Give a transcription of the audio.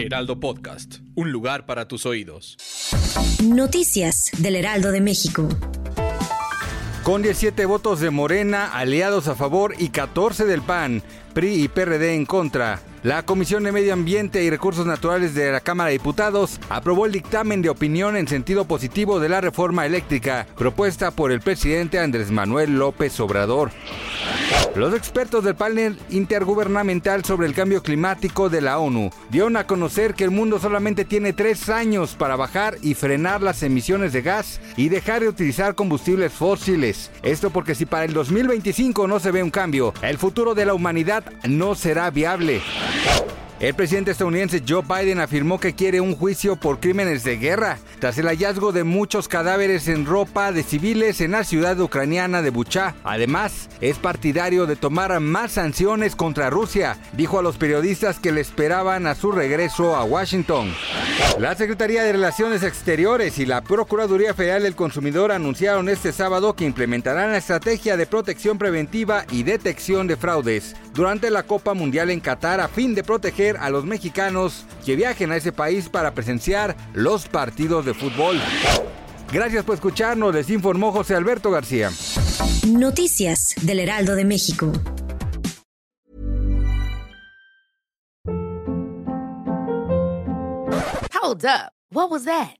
Heraldo Podcast, un lugar para tus oídos. Noticias del Heraldo de México. Con 17 votos de Morena, aliados a favor y 14 del PAN, PRI y PRD en contra, la Comisión de Medio Ambiente y Recursos Naturales de la Cámara de Diputados aprobó el dictamen de opinión en sentido positivo de la reforma eléctrica propuesta por el presidente Andrés Manuel López Obrador. Los expertos del panel intergubernamental sobre el cambio climático de la ONU dieron a conocer que el mundo solamente tiene tres años para bajar y frenar las emisiones de gas y dejar de utilizar combustibles fósiles. Esto porque si para el 2025 no se ve un cambio, el futuro de la humanidad no será viable. El presidente estadounidense Joe Biden afirmó que quiere un juicio por crímenes de guerra tras el hallazgo de muchos cadáveres en ropa de civiles en la ciudad ucraniana de Bucha. Además, es partidario de tomar más sanciones contra Rusia. Dijo a los periodistas que le esperaban a su regreso a Washington. La Secretaría de Relaciones Exteriores y la Procuraduría Federal del Consumidor anunciaron este sábado que implementarán la estrategia de protección preventiva y detección de fraudes durante la Copa Mundial en Qatar a fin de proteger a los mexicanos que viajen a ese país para presenciar los partidos de fútbol. Gracias por escucharnos, les informó José Alberto García. Noticias del Heraldo de México. Hold up. What was that?